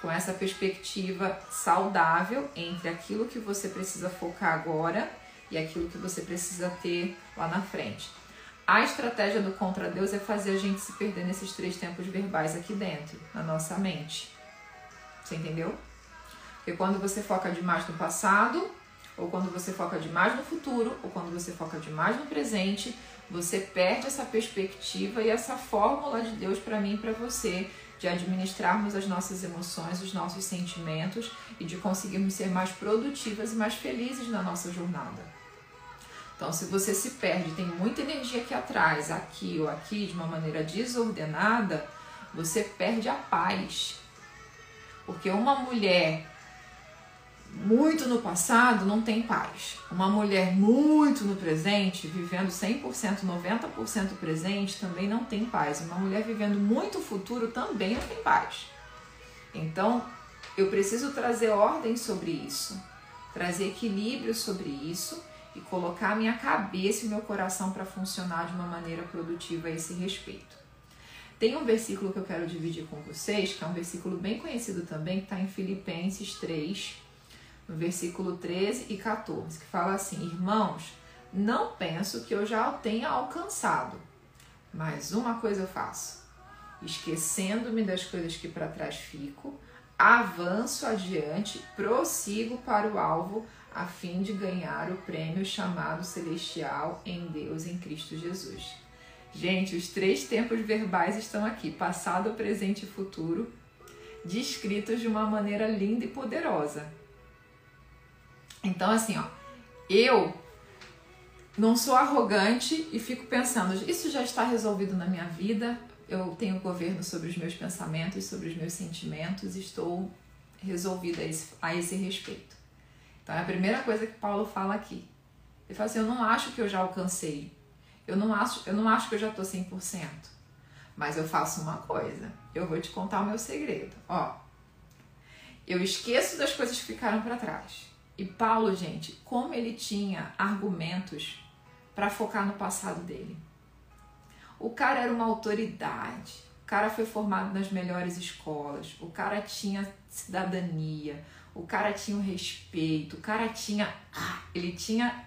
com essa perspectiva saudável entre aquilo que você precisa focar agora e aquilo que você precisa ter lá na frente. A estratégia do contra Deus é fazer a gente se perder nesses três tempos verbais aqui dentro, na nossa mente. Você entendeu? Porque quando você foca demais no passado, ou quando você foca demais no futuro, ou quando você foca demais no presente, você perde essa perspectiva e essa fórmula de Deus para mim e para você de administrarmos as nossas emoções, os nossos sentimentos e de conseguirmos ser mais produtivas e mais felizes na nossa jornada. Então, se você se perde, tem muita energia aqui atrás, aqui ou aqui, de uma maneira desordenada, você perde a paz. Porque uma mulher muito no passado não tem paz. Uma mulher muito no presente, vivendo 100%, 90% presente, também não tem paz. Uma mulher vivendo muito futuro também não tem paz. Então, eu preciso trazer ordem sobre isso, trazer equilíbrio sobre isso e colocar minha cabeça e meu coração para funcionar de uma maneira produtiva a esse respeito. Tem um versículo que eu quero dividir com vocês, que é um versículo bem conhecido também, que está em Filipenses 3, no versículo 13 e 14, que fala assim: Irmãos, não penso que eu já o tenha alcançado, mas uma coisa eu faço, esquecendo-me das coisas que para trás fico, avanço adiante, prossigo para o alvo a fim de ganhar o prêmio chamado celestial em Deus em Cristo Jesus. Gente, os três tempos verbais estão aqui: passado, presente e futuro, descritos de uma maneira linda e poderosa. Então, assim, ó, eu não sou arrogante e fico pensando, isso já está resolvido na minha vida, eu tenho governo sobre os meus pensamentos, sobre os meus sentimentos, estou resolvida a esse, respeito. Então é a primeira coisa que Paulo fala aqui. Ele fala assim: Eu não acho que eu já alcancei. Eu não acho, eu não acho que eu já estou 100%. Mas eu faço uma coisa. Eu vou te contar o meu segredo. Ó, eu esqueço das coisas que ficaram para trás. E Paulo, gente, como ele tinha argumentos para focar no passado dele. O cara era uma autoridade. O cara foi formado nas melhores escolas. O cara tinha cidadania o cara tinha o respeito, o cara tinha. Ah, ele tinha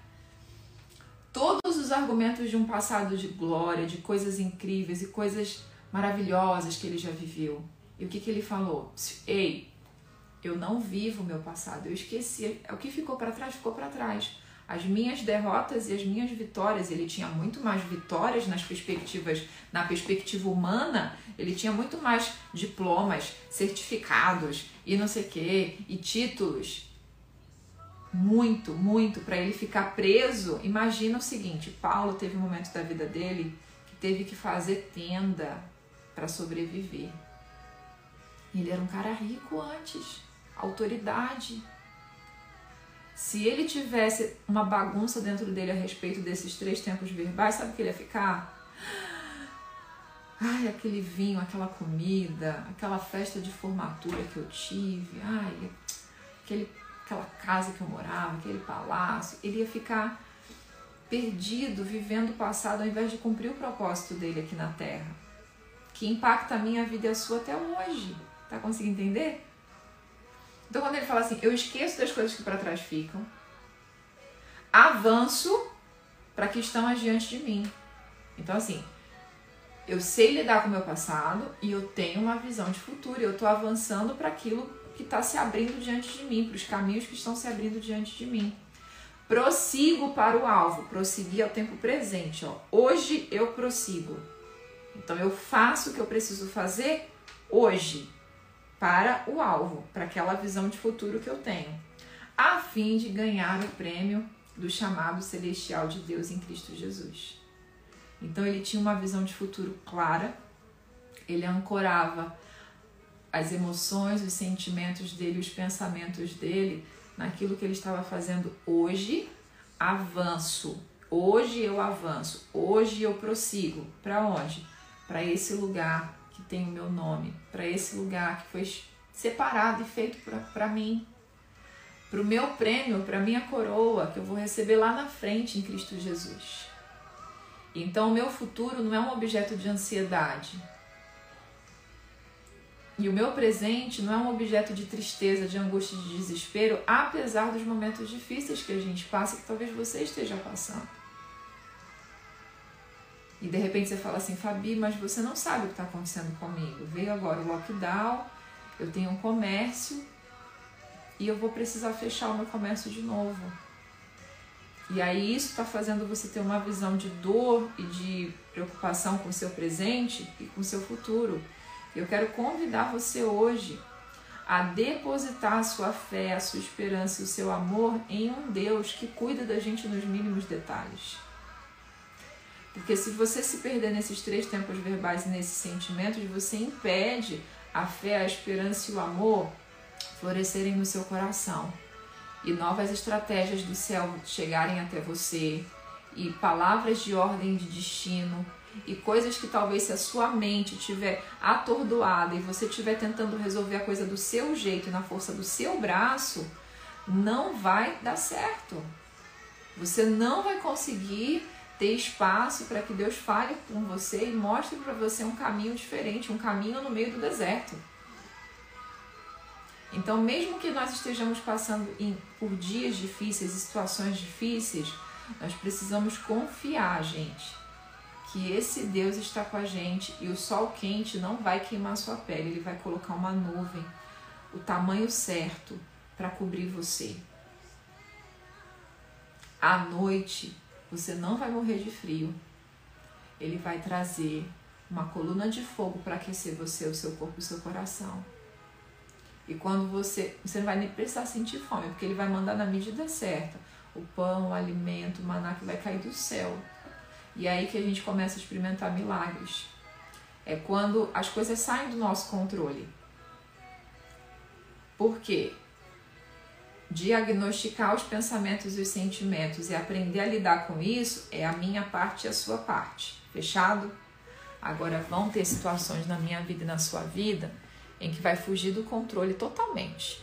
todos os argumentos de um passado de glória, de coisas incríveis e coisas maravilhosas que ele já viveu. E o que, que ele falou? Ei, eu não vivo o meu passado, eu esqueci. O que ficou para trás, ficou para trás as minhas derrotas e as minhas vitórias. Ele tinha muito mais vitórias nas perspectivas, na perspectiva humana, ele tinha muito mais diplomas, certificados e não sei o que, e títulos. Muito, muito, para ele ficar preso. Imagina o seguinte: Paulo teve um momento da vida dele que teve que fazer tenda para sobreviver. Ele era um cara rico antes, autoridade se ele tivesse uma bagunça dentro dele a respeito desses três tempos verbais, sabe o que ele ia ficar? Ai, aquele vinho, aquela comida, aquela festa de formatura que eu tive, ai, aquele, aquela casa que eu morava, aquele palácio. Ele ia ficar perdido, vivendo o passado, ao invés de cumprir o propósito dele aqui na Terra, que impacta a minha vida e a sua até hoje. Tá conseguindo entender? Então, quando ele fala assim, eu esqueço das coisas que para trás ficam, avanço para que estão adiante de mim. Então, assim, eu sei lidar com o meu passado e eu tenho uma visão de futuro. Eu estou avançando para aquilo que está se abrindo diante de mim, para os caminhos que estão se abrindo diante de mim. Prossigo para o alvo. Prosseguir ao tempo presente. Ó. Hoje eu prossigo. Então eu faço o que eu preciso fazer hoje para o alvo, para aquela visão de futuro que eu tenho, a fim de ganhar o prêmio do chamado celestial de Deus em Cristo Jesus. Então ele tinha uma visão de futuro clara, ele ancorava as emoções, os sentimentos dele, os pensamentos dele naquilo que ele estava fazendo hoje, avanço. Hoje eu avanço, hoje eu prossigo. Para onde? Para esse lugar que tem o meu nome, para esse lugar que foi separado e feito para mim, para o meu prêmio, para minha coroa que eu vou receber lá na frente em Cristo Jesus. Então, o meu futuro não é um objeto de ansiedade. E o meu presente não é um objeto de tristeza, de angústia, de desespero, apesar dos momentos difíceis que a gente passa, que talvez você esteja passando. E de repente você fala assim, Fabi, mas você não sabe o que está acontecendo comigo. Veio agora o lockdown, eu tenho um comércio e eu vou precisar fechar o meu comércio de novo. E aí isso está fazendo você ter uma visão de dor e de preocupação com o seu presente e com o seu futuro. Eu quero convidar você hoje a depositar a sua fé, a sua esperança e o seu amor em um Deus que cuida da gente nos mínimos detalhes. Porque se você se perder nesses três tempos verbais e nesses sentimentos, você impede a fé, a esperança e o amor florescerem no seu coração. E novas estratégias do céu chegarem até você, e palavras de ordem de destino, e coisas que talvez se a sua mente tiver atordoada e você estiver tentando resolver a coisa do seu jeito na força do seu braço, não vai dar certo. Você não vai conseguir ter espaço para que Deus fale com você e mostre para você um caminho diferente, um caminho no meio do deserto. Então, mesmo que nós estejamos passando em, por dias difíceis e situações difíceis, nós precisamos confiar, gente, que esse Deus está com a gente e o sol quente não vai queimar sua pele, ele vai colocar uma nuvem, o tamanho certo para cobrir você. À noite, você não vai morrer de frio. Ele vai trazer uma coluna de fogo para aquecer você, o seu corpo e o seu coração. E quando você. Você não vai nem precisar sentir fome, porque ele vai mandar na medida certa o pão, o alimento, o maná que vai cair do céu. E é aí que a gente começa a experimentar milagres. É quando as coisas saem do nosso controle. Por quê? Diagnosticar os pensamentos e os sentimentos e aprender a lidar com isso é a minha parte e a sua parte. Fechado? Agora vão ter situações na minha vida e na sua vida em que vai fugir do controle totalmente.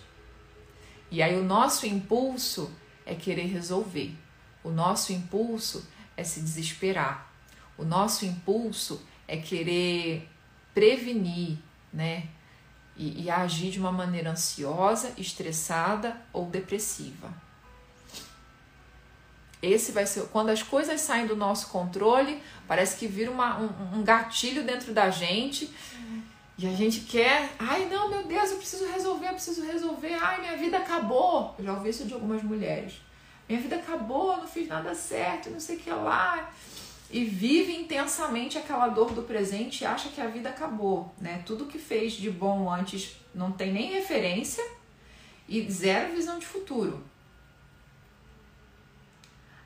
E aí o nosso impulso é querer resolver. O nosso impulso é se desesperar. O nosso impulso é querer prevenir, né? E, e agir de uma maneira ansiosa, estressada ou depressiva. Esse vai ser quando as coisas saem do nosso controle, parece que vira uma, um, um gatilho dentro da gente e a gente quer, ai não, meu Deus, eu preciso resolver, eu preciso resolver, ai minha vida acabou. Eu já ouvi isso de algumas mulheres. Minha vida acabou, não fiz nada certo, não sei o que lá. E vive intensamente aquela dor do presente e acha que a vida acabou, né? Tudo que fez de bom antes não tem nem referência e zero visão de futuro.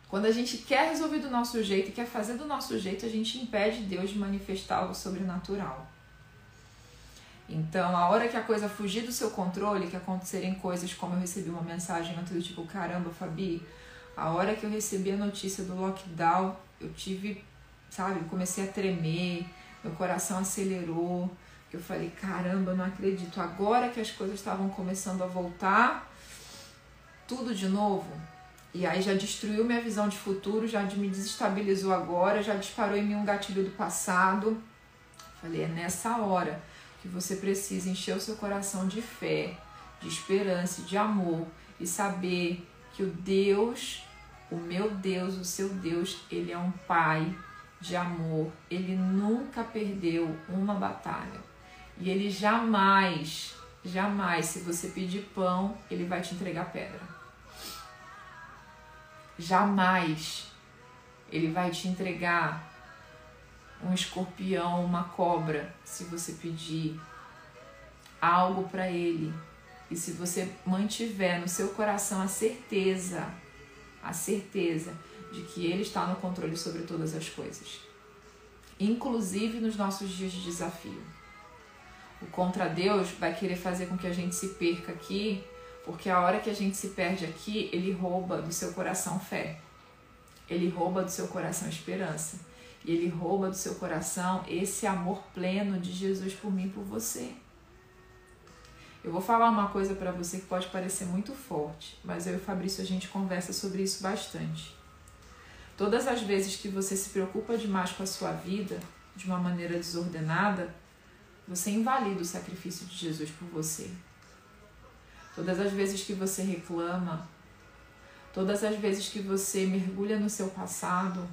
Quando a gente quer resolver do nosso jeito e quer fazer do nosso jeito, a gente impede Deus de manifestar algo sobrenatural. Então, a hora que a coisa fugir do seu controle, que acontecerem coisas como eu recebi uma mensagem ontem do tipo, caramba, Fabi, a hora que eu recebi a notícia do lockdown, eu tive, sabe, comecei a tremer, meu coração acelerou, eu falei, caramba, não acredito. Agora que as coisas estavam começando a voltar, tudo de novo. E aí já destruiu minha visão de futuro, já me desestabilizou agora, já disparou em mim um gatilho do passado. Falei, é nessa hora que você precisa encher o seu coração de fé, de esperança, de amor e saber que o Deus, o meu Deus, o seu Deus, ele é um pai de amor. Ele nunca perdeu uma batalha. E ele jamais, jamais, se você pedir pão, ele vai te entregar pedra. Jamais ele vai te entregar um escorpião, uma cobra, se você pedir algo para ele. E se você mantiver no seu coração a certeza, a certeza de que ele está no controle sobre todas as coisas, inclusive nos nossos dias de desafio. O contra Deus vai querer fazer com que a gente se perca aqui, porque a hora que a gente se perde aqui, ele rouba do seu coração fé. Ele rouba do seu coração esperança e ele rouba do seu coração esse amor pleno de Jesus por mim e por você. Eu vou falar uma coisa para você que pode parecer muito forte, mas eu e o Fabrício a gente conversa sobre isso bastante. Todas as vezes que você se preocupa demais com a sua vida de uma maneira desordenada, você invalida o sacrifício de Jesus por você. Todas as vezes que você reclama, todas as vezes que você mergulha no seu passado,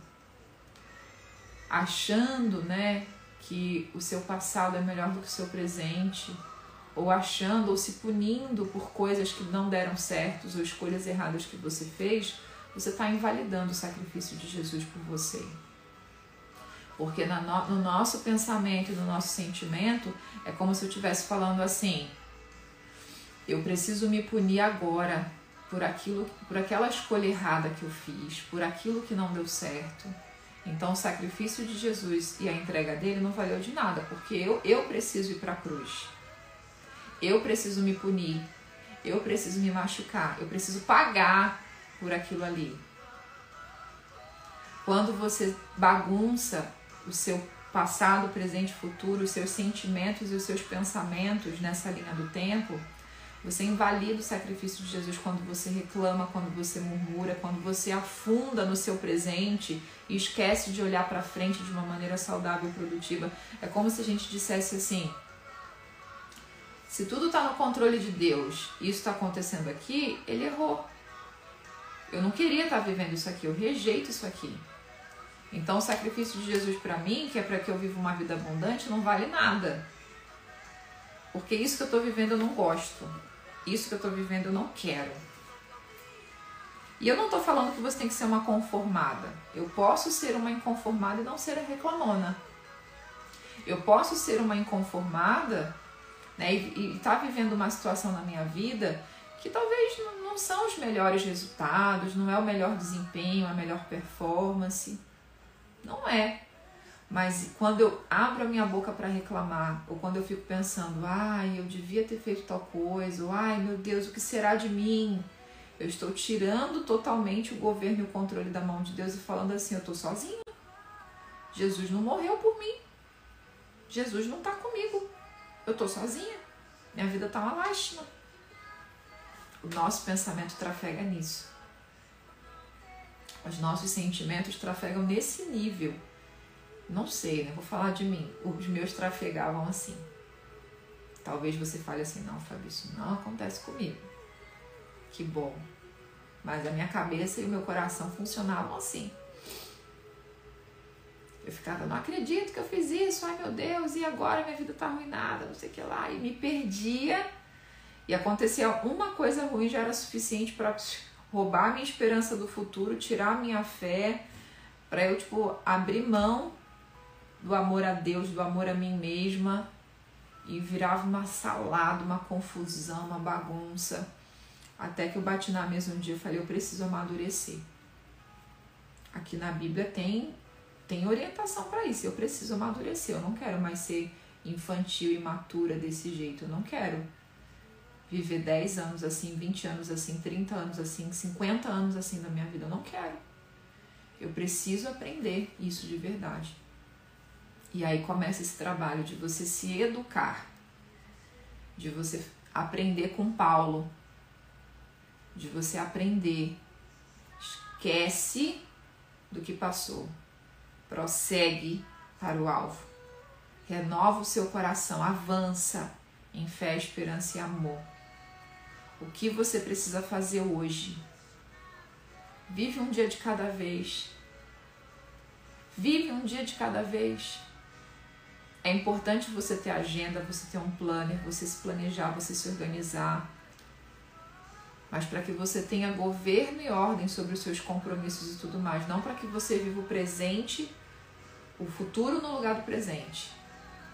achando, né, que o seu passado é melhor do que o seu presente, ou achando ou se punindo por coisas que não deram certos ou escolhas erradas que você fez, você está invalidando o sacrifício de Jesus por você. Porque no nosso pensamento no nosso sentimento é como se eu estivesse falando assim: eu preciso me punir agora por aquilo, por aquela escolha errada que eu fiz, por aquilo que não deu certo. Então o sacrifício de Jesus e a entrega dele não valeu de nada, porque eu, eu preciso ir para a cruz. Eu preciso me punir. Eu preciso me machucar. Eu preciso pagar por aquilo ali. Quando você bagunça o seu passado, presente futuro, os seus sentimentos e os seus pensamentos nessa linha do tempo, você invalida o sacrifício de Jesus quando você reclama, quando você murmura, quando você afunda no seu presente e esquece de olhar para frente de uma maneira saudável e produtiva. É como se a gente dissesse assim: se tudo está no controle de Deus e isso está acontecendo aqui, ele errou. Eu não queria estar tá vivendo isso aqui, eu rejeito isso aqui. Então, o sacrifício de Jesus para mim, que é para que eu viva uma vida abundante, não vale nada. Porque isso que eu estou vivendo eu não gosto. Isso que eu estou vivendo eu não quero. E eu não estou falando que você tem que ser uma conformada. Eu posso ser uma inconformada e não ser a reclamona. Eu posso ser uma inconformada né, e estar tá vivendo uma situação na minha vida que talvez não são os melhores resultados, não é o melhor desempenho, a melhor performance. Não é. Mas quando eu abro a minha boca para reclamar, ou quando eu fico pensando, ai, eu devia ter feito tal coisa, ou ai, meu Deus, o que será de mim? Eu estou tirando totalmente o governo e o controle da mão de Deus e falando assim: eu estou sozinha. Jesus não morreu por mim. Jesus não está comigo. Eu estou sozinha. Minha vida está uma lástima. O nosso pensamento trafega nisso. Os nossos sentimentos trafegam nesse nível não sei, né? Vou falar de mim. Os meus trafegavam assim. Talvez você fale assim, não, Fábio, isso não acontece comigo. Que bom. Mas a minha cabeça e o meu coração funcionavam assim. Eu ficava, não acredito que eu fiz isso, ai meu Deus, e agora minha vida tá arruinada, não sei o que lá. E me perdia. E acontecia uma coisa ruim já era suficiente para roubar a minha esperança do futuro, tirar a minha fé, para eu, tipo, abrir mão do amor a Deus, do amor a mim mesma, e virava uma salada, uma confusão, uma bagunça. Até que eu bati na mesa um dia e falei, eu preciso amadurecer. Aqui na Bíblia tem tem orientação para isso. Eu preciso amadurecer. Eu não quero mais ser infantil e imatura desse jeito. Eu não quero viver 10 anos assim, 20 anos assim, 30 anos assim, 50 anos assim na minha vida. Eu não quero. Eu preciso aprender isso de verdade. E aí começa esse trabalho de você se educar, de você aprender com Paulo, de você aprender. Esquece do que passou, prossegue para o alvo, renova o seu coração, avança em fé, esperança e amor. O que você precisa fazer hoje? Vive um dia de cada vez. Vive um dia de cada vez. É importante você ter agenda, você ter um planner, você se planejar, você se organizar. Mas para que você tenha governo e ordem sobre os seus compromissos e tudo mais, não para que você viva o presente, o futuro no lugar do presente.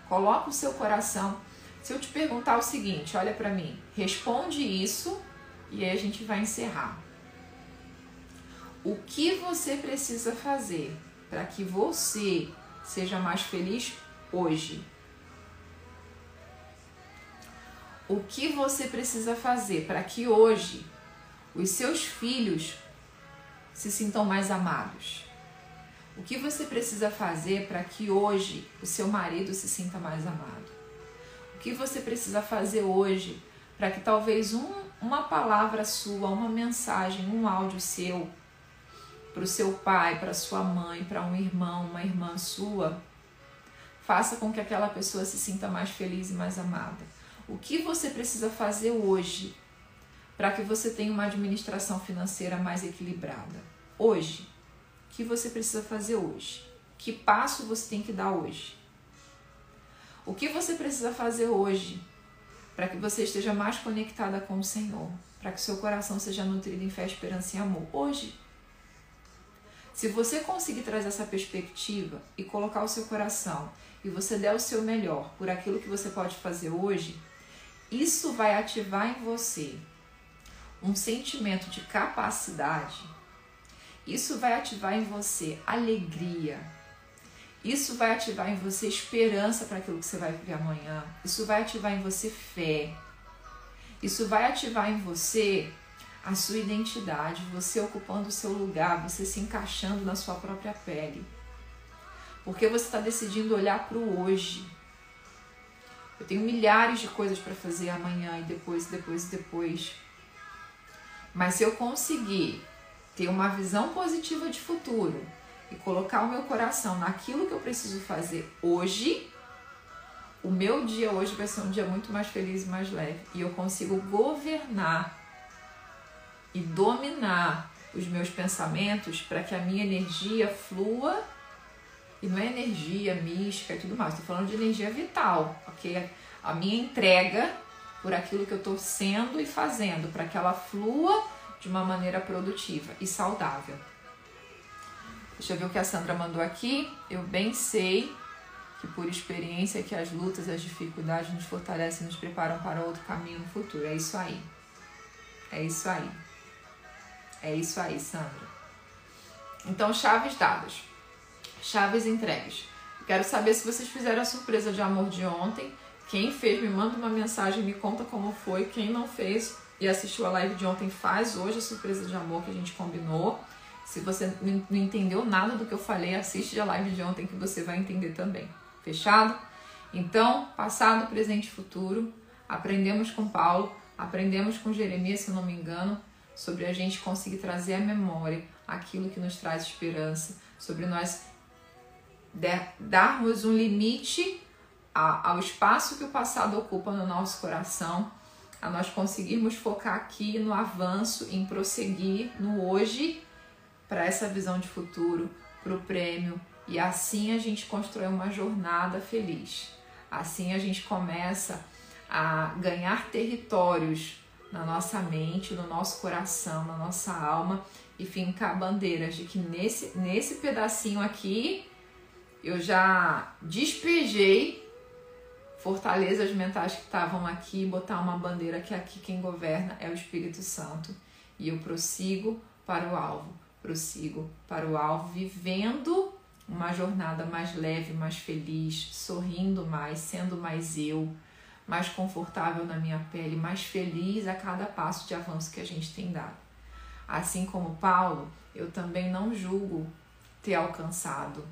Coloca o seu coração. Se eu te perguntar o seguinte, olha para mim, responde isso e aí a gente vai encerrar. O que você precisa fazer para que você seja mais feliz hoje? O que você precisa fazer para que hoje os seus filhos se sintam mais amados? O que você precisa fazer para que hoje o seu marido se sinta mais amado? O que você precisa fazer hoje para que talvez um, uma palavra sua, uma mensagem, um áudio seu para o seu pai, para sua mãe, para um irmão, uma irmã sua, Faça com que aquela pessoa se sinta mais feliz e mais amada. O que você precisa fazer hoje para que você tenha uma administração financeira mais equilibrada? Hoje. Que você precisa fazer hoje? Que passo você tem que dar hoje? O que você precisa fazer hoje para que você esteja mais conectada com o Senhor? Para que seu coração seja nutrido em fé, esperança e amor? Hoje. Se você conseguir trazer essa perspectiva e colocar o seu coração e você der o seu melhor por aquilo que você pode fazer hoje, isso vai ativar em você um sentimento de capacidade. Isso vai ativar em você alegria, isso vai ativar em você esperança para aquilo que você vai viver amanhã. Isso vai ativar em você fé. Isso vai ativar em você a sua identidade, você ocupando o seu lugar, você se encaixando na sua própria pele. Porque você está decidindo olhar para o hoje. Eu tenho milhares de coisas para fazer amanhã e depois, depois, depois. Mas se eu conseguir ter uma visão positiva de futuro, e colocar o meu coração naquilo que eu preciso fazer hoje, o meu dia hoje vai ser um dia muito mais feliz e mais leve. E eu consigo governar e dominar os meus pensamentos para que a minha energia flua. E não é energia mística e tudo mais, estou falando de energia vital, ok? A minha entrega por aquilo que eu estou sendo e fazendo, para que ela flua de uma maneira produtiva e saudável. Deixa eu ver o que a Sandra mandou aqui. Eu bem sei que por experiência que as lutas, as dificuldades nos fortalecem e nos preparam para outro caminho no futuro. É isso aí. É isso aí. É isso aí, Sandra. Então, chaves dadas. Chaves entregues. Quero saber se vocês fizeram a surpresa de amor de ontem. Quem fez, me manda uma mensagem, me conta como foi. Quem não fez e assistiu a live de ontem, faz hoje a surpresa de amor que a gente combinou. Se você não entendeu nada do que eu falei, assiste a live de ontem que você vai entender também. Fechado? Então, passado, presente e futuro, aprendemos com Paulo, aprendemos com Jeremias, se não me engano, sobre a gente conseguir trazer à memória aquilo que nos traz esperança, sobre nós darmos um limite ao espaço que o passado ocupa no nosso coração, a nós conseguirmos focar aqui no avanço, em prosseguir no hoje para essa visão de futuro, para o prêmio, e assim a gente constrói uma jornada feliz. Assim a gente começa a ganhar territórios na nossa mente, no nosso coração, na nossa alma e fincar bandeiras de que nesse, nesse pedacinho aqui eu já despejei fortalezas mentais que estavam aqui, botar uma bandeira que aqui quem governa é o Espírito Santo e eu prossigo para o alvo prossigo para o alvo, vivendo uma jornada mais leve, mais feliz, sorrindo mais, sendo mais eu, mais confortável na minha pele, mais feliz a cada passo de avanço que a gente tem dado. Assim como Paulo, eu também não julgo ter alcançado.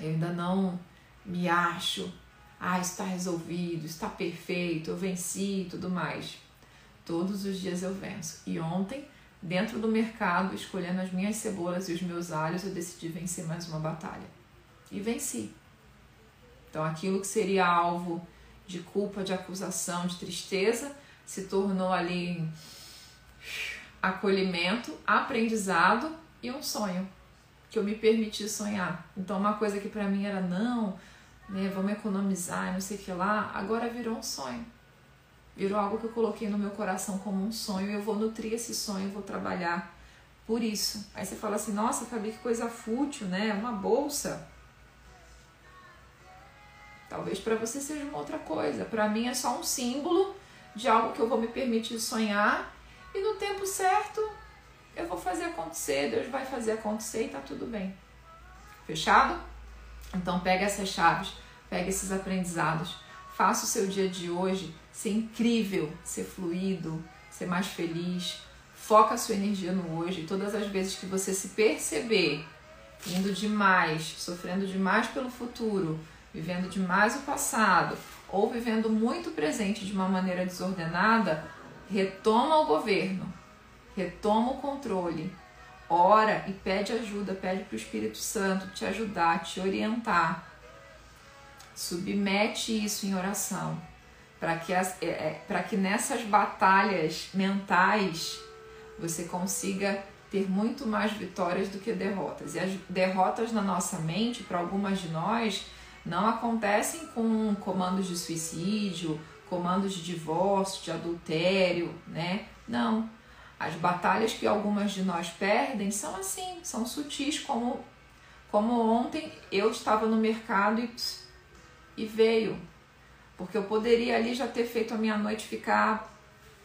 Eu ainda não me acho, ah, está resolvido, está perfeito, eu venci e tudo mais. Todos os dias eu venço. E ontem dentro do mercado, escolhendo as minhas cebolas e os meus alhos, eu decidi vencer mais uma batalha. E venci. Então, aquilo que seria alvo de culpa, de acusação, de tristeza, se tornou ali acolhimento, aprendizado e um sonho que eu me permiti sonhar. Então, uma coisa que para mim era não, né, vamos economizar, não sei o que lá, agora virou um sonho. Virou algo que eu coloquei no meu coração como um sonho eu vou nutrir esse sonho, vou trabalhar por isso. Aí você fala assim: nossa, Fabi, que coisa fútil, né? Uma bolsa. Talvez para você seja uma outra coisa. Para mim é só um símbolo de algo que eu vou me permitir sonhar e no tempo certo eu vou fazer acontecer, Deus vai fazer acontecer e tá tudo bem. Fechado? Então pega essas chaves, pega esses aprendizados, faça o seu dia de hoje ser incrível, ser fluido, ser mais feliz. Foca a sua energia no hoje. Todas as vezes que você se perceber indo demais, sofrendo demais pelo futuro, vivendo demais o passado ou vivendo muito presente de uma maneira desordenada, retoma o governo, retoma o controle, ora e pede ajuda, pede para o Espírito Santo te ajudar, te orientar. Submete isso em oração para que, as, é, é que nessas batalhas mentais você consiga ter muito mais vitórias do que derrotas. E as derrotas na nossa mente, para algumas de nós, não acontecem com comandos de suicídio, comandos de divórcio, de adultério, né? Não. As batalhas que algumas de nós perdem são assim, são sutis, como, como ontem eu estava no mercado e, e veio. Porque eu poderia ali já ter feito a minha noite ficar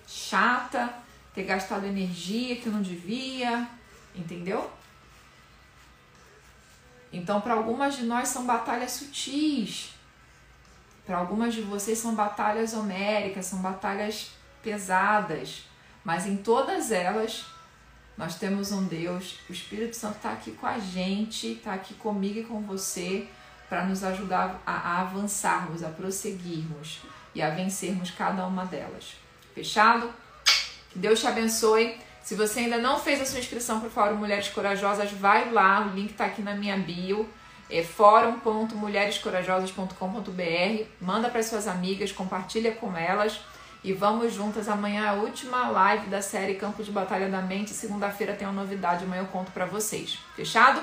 chata, ter gastado energia que não devia, entendeu? Então, para algumas de nós são batalhas sutis. Para algumas de vocês são batalhas homéricas, são batalhas pesadas. Mas em todas elas, nós temos um Deus, o Espírito Santo está aqui com a gente, está aqui comigo e com você, para nos ajudar a, a avançarmos, a prosseguirmos e a vencermos cada uma delas. Fechado? Que Deus te abençoe. Se você ainda não fez a sua inscrição para o Fórum Mulheres Corajosas, vai lá, o link está aqui na minha bio. É fórum.mulherescorajosas.com.br. Manda para suas amigas, compartilha com elas e vamos juntas. Amanhã é a última live da série Campo de Batalha da Mente. Segunda-feira tem uma novidade, amanhã eu conto para vocês. Fechado?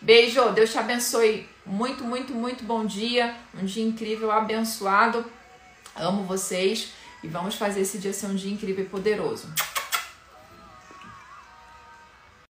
Beijo, Deus te abençoe. Muito, muito, muito bom dia. Um dia incrível, abençoado. Amo vocês e vamos fazer esse dia ser um dia incrível e poderoso.